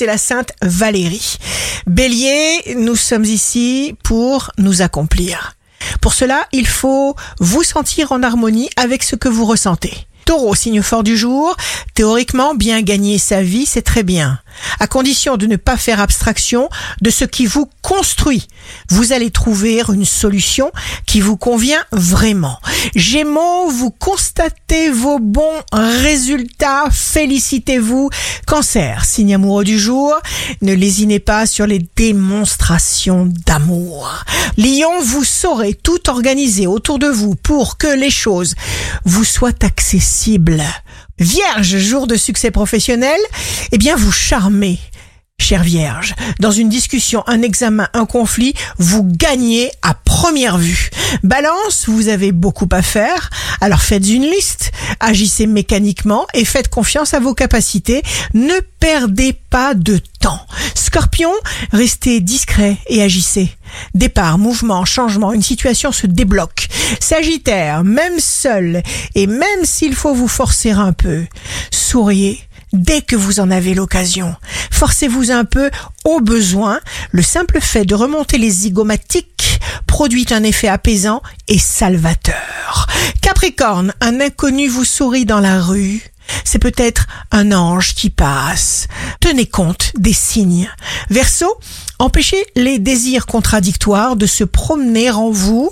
c'est la Sainte Valérie. Bélier, nous sommes ici pour nous accomplir. Pour cela, il faut vous sentir en harmonie avec ce que vous ressentez. Taureau, signe fort du jour, théoriquement, bien gagner sa vie, c'est très bien à condition de ne pas faire abstraction de ce qui vous construit. Vous allez trouver une solution qui vous convient vraiment. Gémeaux, vous constatez vos bons résultats, félicitez-vous. Cancer, signe amoureux du jour, ne lésinez pas sur les démonstrations d'amour. Lion, vous saurez tout organiser autour de vous pour que les choses vous soient accessibles. Vierge, jour de succès professionnel, eh bien vous charmez. Chère Vierge, dans une discussion, un examen, un conflit, vous gagnez à première vue. Balance, vous avez beaucoup à faire, alors faites une liste, agissez mécaniquement et faites confiance à vos capacités. Ne perdez pas de temps. Scorpion, restez discret et agissez. Départ, mouvement, changement, une situation se débloque. Sagittaire, même seul et même s'il faut vous forcer un peu, souriez dès que vous en avez l'occasion. Forcez-vous un peu au besoin. Le simple fait de remonter les zygomatiques produit un effet apaisant et salvateur. Capricorne, un inconnu vous sourit dans la rue. C'est peut-être un ange qui passe. Tenez compte des signes. Verseau, empêchez les désirs contradictoires de se promener en vous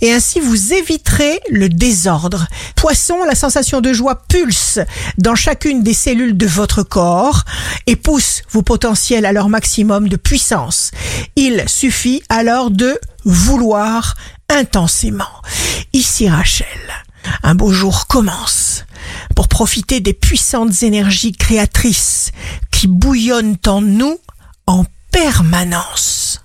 et ainsi vous éviterez le désordre. Poisson, la sensation de joie pulse dans chacune des cellules de votre corps et pousse vos potentiels à leur maximum de puissance. Il suffit alors de vouloir intensément. Ici Rachel, un beau jour commence pour profiter des puissantes énergies créatrices qui bouillonnent en nous en permanence.